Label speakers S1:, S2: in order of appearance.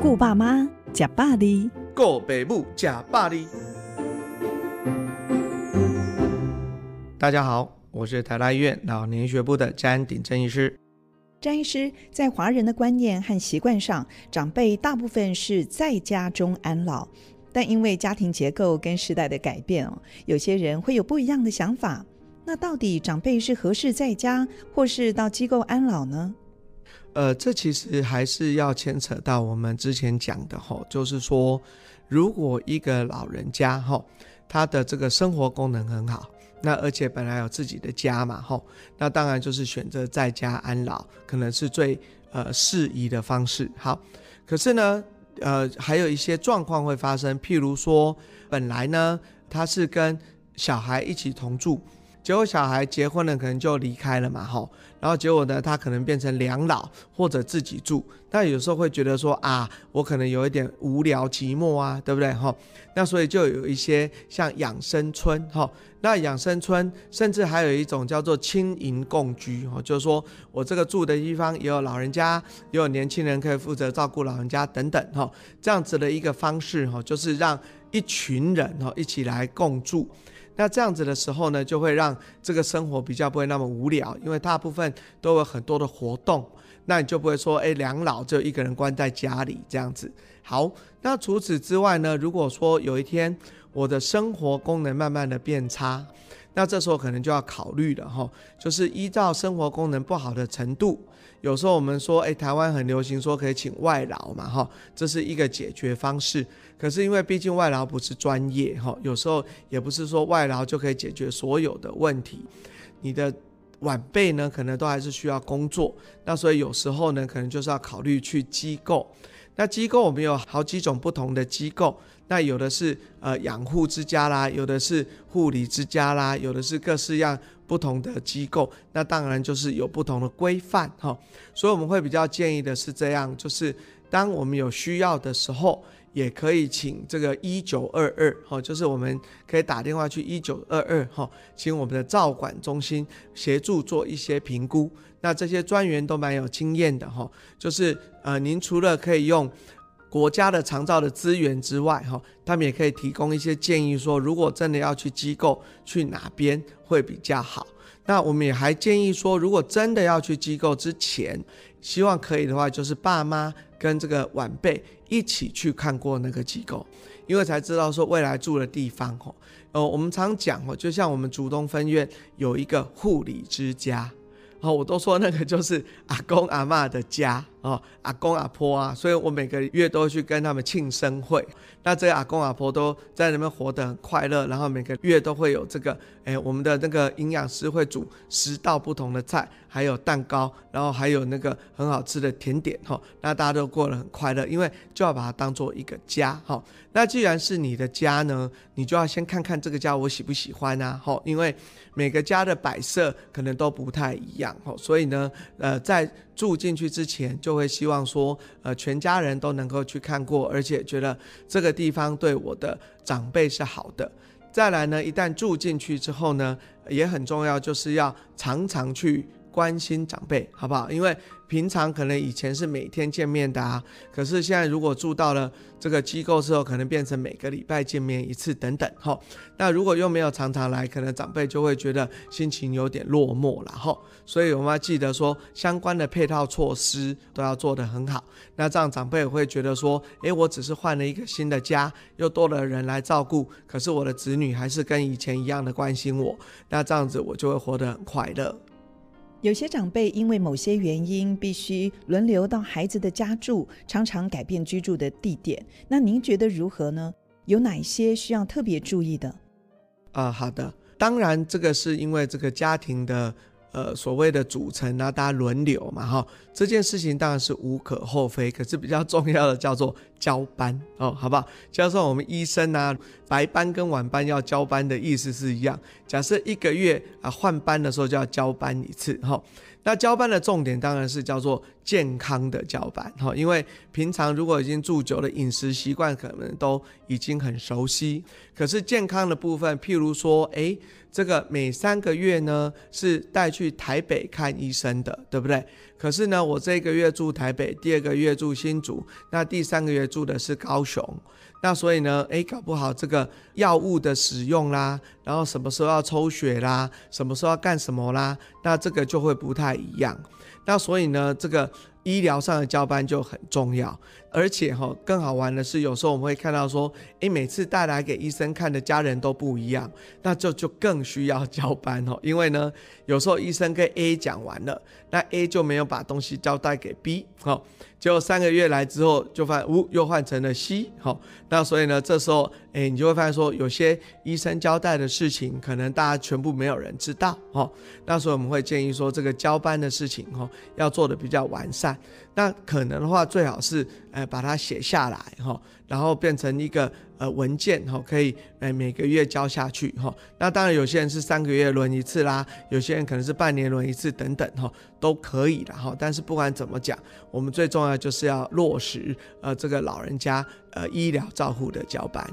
S1: 顾爸妈，吃百里，
S2: 顾爸母，吃百里。大家好，我是台大医院老年学部的詹鼎正医师。
S1: 詹医师，在华人的观念和习惯上，长辈大部分是在家中安老，但因为家庭结构跟时代的改变哦，有些人会有不一样的想法。那到底长辈是合适在家，或是到机构安老呢？
S2: 呃，这其实还是要牵扯到我们之前讲的吼，就是说，如果一个老人家吼，他的这个生活功能很好，那而且本来有自己的家嘛吼，那当然就是选择在家安老，可能是最呃适宜的方式。好，可是呢，呃，还有一些状况会发生，譬如说，本来呢，他是跟小孩一起同住。结果小孩结婚了，可能就离开了嘛，吼，然后结果呢，他可能变成两老或者自己住，那有时候会觉得说啊，我可能有一点无聊寂寞啊，对不对，吼？那所以就有一些像养生村，吼，那养生村甚至还有一种叫做青银共居，哈，就是说我这个住的地方也有老人家，也有年轻人可以负责照顾老人家等等，吼，这样子的一个方式，吼，就是让一群人，哦，一起来共住。那这样子的时候呢，就会让这个生活比较不会那么无聊，因为大部分都有很多的活动，那你就不会说，哎，两老就一个人关在家里这样子。好，那除此之外呢，如果说有一天我的生活功能慢慢的变差，那这时候可能就要考虑了哈，就是依照生活功能不好的程度。有时候我们说，诶，台湾很流行说可以请外劳嘛，哈，这是一个解决方式。可是因为毕竟外劳不是专业，哈，有时候也不是说外劳就可以解决所有的问题。你的晚辈呢，可能都还是需要工作，那所以有时候呢，可能就是要考虑去机构。那机构我们有好几种不同的机构，那有的是呃养护之家啦，有的是护理之家啦，有的是各式样。不同的机构，那当然就是有不同的规范哈，所以我们会比较建议的是这样，就是当我们有需要的时候，也可以请这个一九二二哈，就是我们可以打电话去一九二二哈，请我们的照管中心协助做一些评估。那这些专员都蛮有经验的哈，就是呃，您除了可以用。国家的长照的资源之外，哈，他们也可以提供一些建议，说如果真的要去机构，去哪边会比较好。那我们也还建议说，如果真的要去机构之前，希望可以的话，就是爸妈跟这个晚辈一起去看过那个机构，因为才知道说未来住的地方，哦，呃，我们常讲，哦，就像我们竹东分院有一个护理之家。哦，我都说那个就是阿公阿嬷的家哦，阿公阿婆啊，所以我每个月都去跟他们庆生会。那这个阿公阿婆都在那边活得很快乐，然后每个月都会有这个，哎，我们的那个营养师会煮十道不同的菜，还有蛋糕，然后还有那个很好吃的甜点哈。那大家都过得很快乐，因为就要把它当做一个家哈。那既然是你的家呢，你就要先看看这个家我喜不喜欢啊，哈，因为每个家的摆设可能都不太一样哈，所以呢，呃，在住进去之前就会希望说，呃，全家人都能够去看过，而且觉得这个地方对我的长辈是好的。再来呢，一旦住进去之后呢，也很重要，就是要常常去关心长辈，好不好？因为平常可能以前是每天见面的啊，可是现在如果住到了这个机构之后，可能变成每个礼拜见面一次等等，吼。那如果又没有常常来，可能长辈就会觉得心情有点落寞了，吼。所以我们要记得说，相关的配套措施都要做得很好。那这样长辈也会觉得说，诶，我只是换了一个新的家，又多了人来照顾，可是我的子女还是跟以前一样的关心我，那这样子我就会活得很快乐。
S1: 有些长辈因为某些原因必须轮流到孩子的家住，常常改变居住的地点。那您觉得如何呢？有哪些需要特别注意的？
S2: 啊，好的，当然这个是因为这个家庭的。呃，所谓的组成啊，大家轮流嘛，哈，这件事情当然是无可厚非。可是比较重要的叫做交班 哦，好不好？加上我们医生啊，白班跟晚班要交班的意思是一样。假设一个月啊换班的时候就要交班一次，哈。那交班的重点当然是叫做健康的交班哈，因为平常如果已经住久了，饮食习惯可能都已经很熟悉。可是健康的部分，譬如说，诶，这个每三个月呢是带去台北看医生的，对不对？可是呢，我这个月住台北，第二个月住新竹，那第三个月住的是高雄。那所以呢，诶，搞不好这个药物的使用啦，然后什么时候要抽血啦，什么时候要干什么啦，那这个就会不太一样。那所以呢，这个医疗上的交班就很重要。而且哈，更好玩的是，有时候我们会看到说，诶，每次带来给医生看的家人都不一样，那就就更需要交班哦。因为呢，有时候医生跟 A 讲完了，那 A 就没有把东西交代给 B，好，结果三个月来之后，就发现，呜，又换成了 C，好，那所以呢，这时候，诶，你就会发现说，有些医生交代的事情，可能大家全部没有人知道，哦，那所以我们会建议说，这个交班的事情，哦，要做的比较完善。那可能的话，最好是呃把它写下来哈，然后变成一个呃文件哈，可以呃每个月交下去哈。那当然有些人是三个月轮一次啦，有些人可能是半年轮一次等等哈，都可以的哈。但是不管怎么讲，我们最重要就是要落实呃这个老人家呃医疗照护的交班。